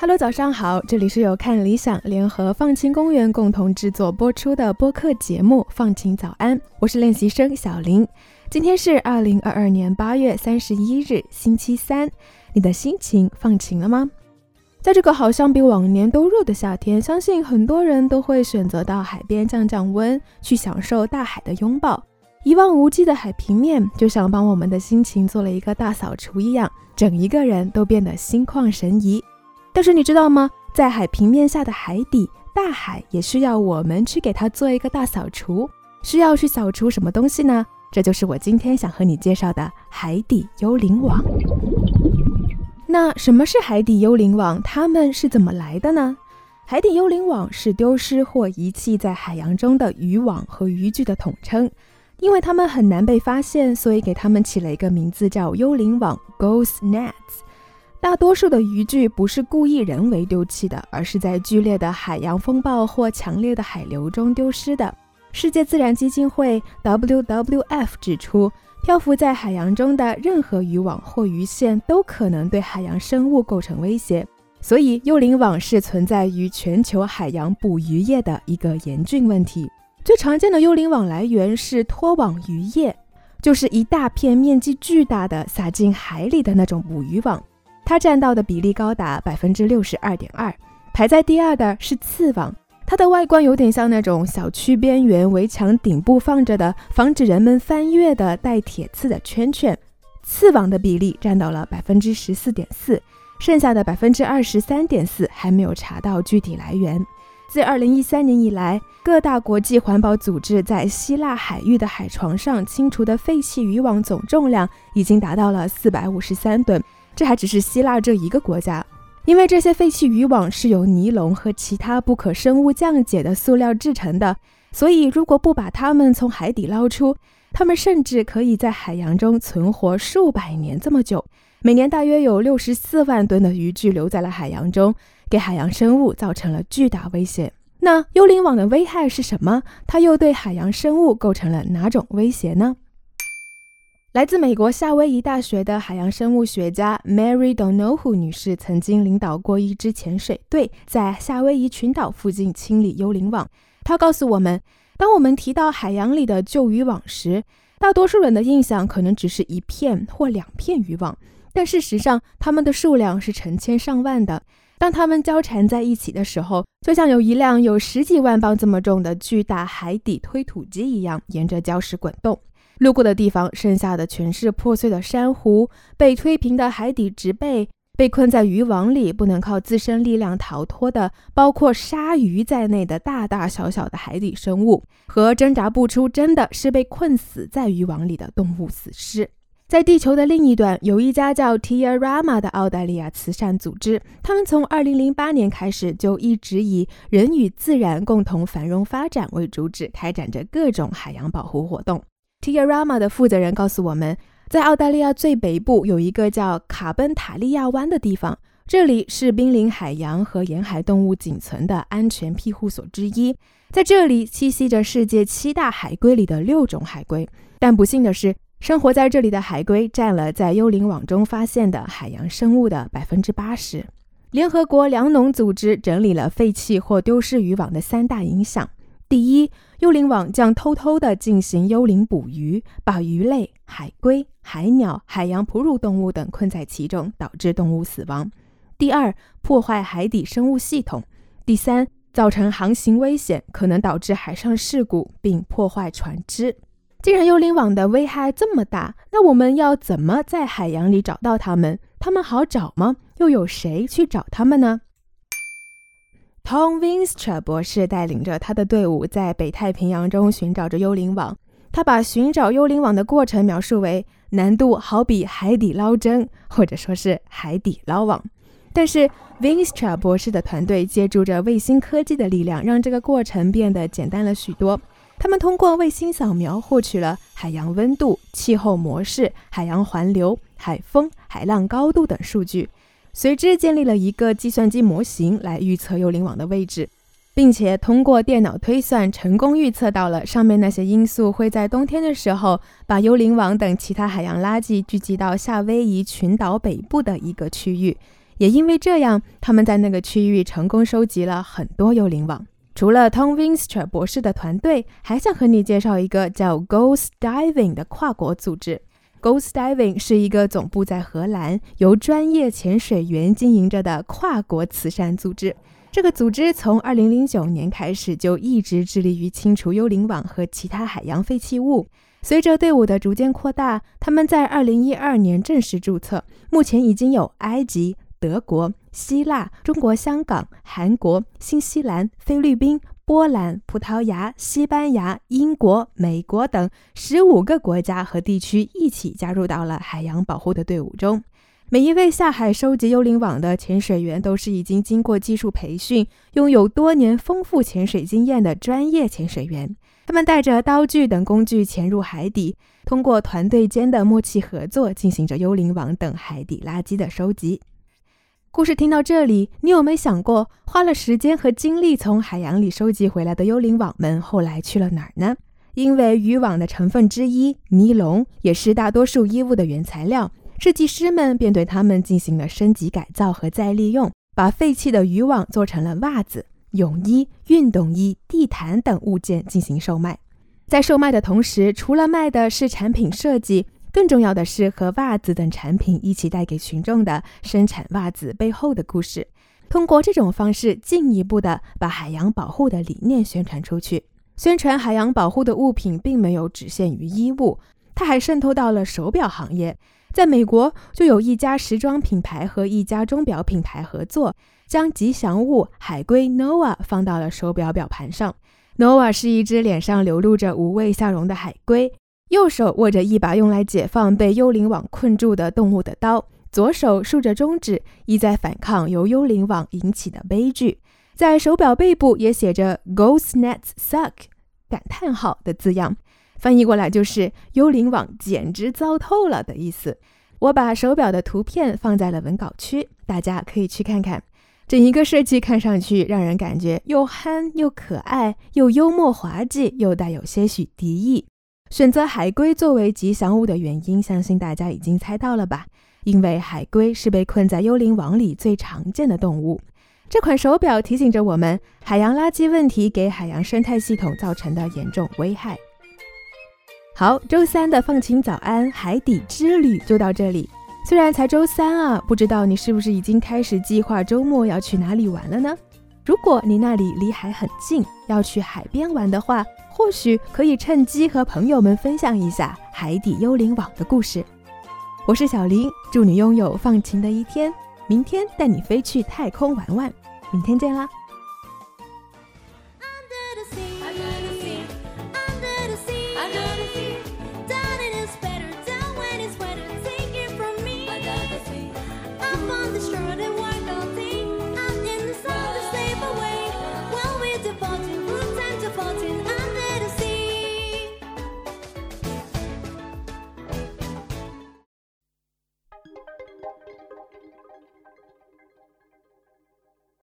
Hello，早上好，这里是由看理想联合放晴公园共同制作播出的播客节目《放晴早安》，我是练习生小林。今天是二零二二年八月三十一日，星期三。你的心情放晴了吗？在这个好像比往年都热的夏天，相信很多人都会选择到海边降降温，去享受大海的拥抱。一望无际的海平面，就像帮我们的心情做了一个大扫除一样，整一个人都变得心旷神怡。但是你知道吗？在海平面下的海底，大海也需要我们去给它做一个大扫除。需要去扫除什么东西呢？这就是我今天想和你介绍的海底幽灵网。那什么是海底幽灵网？它们是怎么来的呢？海底幽灵网是丢失或遗弃在海洋中的渔网和渔具的统称。因为它们很难被发现，所以给它们起了一个名字叫幽灵网 （Ghost Nets）。大多数的渔具不是故意人为丢弃的，而是在剧烈的海洋风暴或强烈的海流中丢失的。世界自然基金会 （WWF） 指出，漂浮在海洋中的任何渔网或鱼线都可能对海洋生物构成威胁，所以幽灵网是存在于全球海洋捕鱼业的一个严峻问题。最常见的幽灵网来源是拖网渔业，就是一大片面积巨大的撒进海里的那种捕鱼网。它占到的比例高达百分之六十二点二，排在第二的是刺网，它的外观有点像那种小区边缘围墙顶部放着的防止人们翻越的带铁刺的圈圈，刺网的比例占到了百分之十四点四，剩下的百分之二十三点四还没有查到具体来源。自二零一三年以来，各大国际环保组织在希腊海域的海床上清除的废弃渔网总重量已经达到了四百五十三吨。这还只是希腊这一个国家，因为这些废弃渔网是由尼龙和其他不可生物降解的塑料制成的，所以如果不把它们从海底捞出，它们甚至可以在海洋中存活数百年这么久。每年大约有六十四万吨的渔具留在了海洋中，给海洋生物造成了巨大威胁。那幽灵网的危害是什么？它又对海洋生物构成了哪种威胁呢？来自美国夏威夷大学的海洋生物学家 Mary Donohue 女士曾经领导过一支潜水队，在夏威夷群岛附近清理幽灵网。她告诉我们，当我们提到海洋里的旧渔网时，大多数人的印象可能只是一片或两片渔网，但事实上，它们的数量是成千上万的。当它们交缠在一起的时候，就像有一辆有十几万磅这么重的巨大海底推土机一样，沿着礁石滚动。路过的地方，剩下的全是破碎的珊瑚、被推平的海底植被、被困在渔网里不能靠自身力量逃脱的，包括鲨鱼在内的大大小小的海底生物，和挣扎不出，真的是被困死在渔网里的动物死尸。在地球的另一端，有一家叫 Tiarama 的澳大利亚慈善组织，他们从2008年开始就一直以人与自然共同繁荣发展为主旨，开展着各种海洋保护活动。Tiarama 的负责人告诉我们，在澳大利亚最北部有一个叫卡本塔利亚湾的地方，这里是濒临海洋和沿海动物仅存的安全庇护所之一。在这里栖息着世界七大海龟里的六种海龟，但不幸的是，生活在这里的海龟占了在幽灵网中发现的海洋生物的百分之八十。联合国粮农组织整理了废弃或丢失渔网的三大影响。第一，幽灵网将偷偷地进行幽灵捕鱼，把鱼类、海龟、海鸟、海洋哺乳动物等困在其中，导致动物死亡。第二，破坏海底生物系统。第三，造成航行危险，可能导致海上事故并破坏船只。既然幽灵网的危害这么大，那我们要怎么在海洋里找到它们？它们好找吗？又有谁去找它们呢？Tom Winstra 博士带领着他的队伍在北太平洋中寻找着幽灵网。他把寻找幽灵网的过程描述为难度好比海底捞针，或者说是海底捞网。但是 Winstra 博士的团队借助着卫星科技的力量，让这个过程变得简单了许多。他们通过卫星扫描获取了海洋温度、气候模式、海洋环流、海风、海浪高度等数据。随之建立了一个计算机模型来预测幽灵网的位置，并且通过电脑推算成功预测到了上面那些因素会在冬天的时候把幽灵网等其他海洋垃圾聚集到夏威夷群岛北部的一个区域。也因为这样，他们在那个区域成功收集了很多幽灵网。除了 Tom Winstra 博士的团队，还想和你介绍一个叫 Ghost Diving 的跨国组织。Ghost Diving 是一个总部在荷兰、由专业潜水员经营着的跨国慈善组织。这个组织从2009年开始就一直致力于清除幽灵网和其他海洋废弃物。随着队伍的逐渐扩大，他们在2012年正式注册，目前已经有埃及。德国、希腊、中国香港、韩国、新西兰、菲律宾、波兰、葡萄牙、西班牙、英国、美国等十五个国家和地区一起加入到了海洋保护的队伍中。每一位下海收集幽灵网的潜水员都是已经经过技术培训、拥有多年丰富潜水经验的专业潜水员。他们带着刀具等工具潜入海底，通过团队间的默契合作，进行着幽灵网等海底垃圾的收集。故事听到这里，你有没有想过，花了时间和精力从海洋里收集回来的幽灵网们后来去了哪儿呢？因为渔网的成分之一尼龙也是大多数衣物的原材料，设计师们便对它们进行了升级改造和再利用，把废弃的渔网做成了袜子、泳衣、运动衣、地毯等物件进行售卖。在售卖的同时，除了卖的是产品设计。更重要的是，和袜子等产品一起带给群众的生产袜子背后的故事。通过这种方式，进一步的把海洋保护的理念宣传出去。宣传海洋保护的物品并没有只限于衣物，它还渗透到了手表行业。在美国，就有一家时装品牌和一家钟表品牌合作，将吉祥物海龟 Nova 放到了手表表盘上。Nova 是一只脸上流露着无畏笑容的海龟。右手握着一把用来解放被幽灵网困住的动物的刀，左手竖着中指，意在反抗由幽灵网引起的悲剧。在手表背部也写着 “Ghost Nets Suck” 感叹号的字样，翻译过来就是“幽灵网简直糟透了”的意思。我把手表的图片放在了文稿区，大家可以去看看。整一个设计看上去让人感觉又憨又可爱，又幽默滑稽，又带有些许敌意。选择海龟作为吉祥物的原因，相信大家已经猜到了吧？因为海龟是被困在幽灵网里最常见的动物。这款手表提醒着我们，海洋垃圾问题给海洋生态系统造成的严重危害。好，周三的放晴早安海底之旅就到这里。虽然才周三啊，不知道你是不是已经开始计划周末要去哪里玩了呢？如果你那里离海很近，要去海边玩的话。或许可以趁机和朋友们分享一下海底幽灵网的故事。我是小林，祝你拥有放晴的一天。明天带你飞去太空玩玩，明天见啦！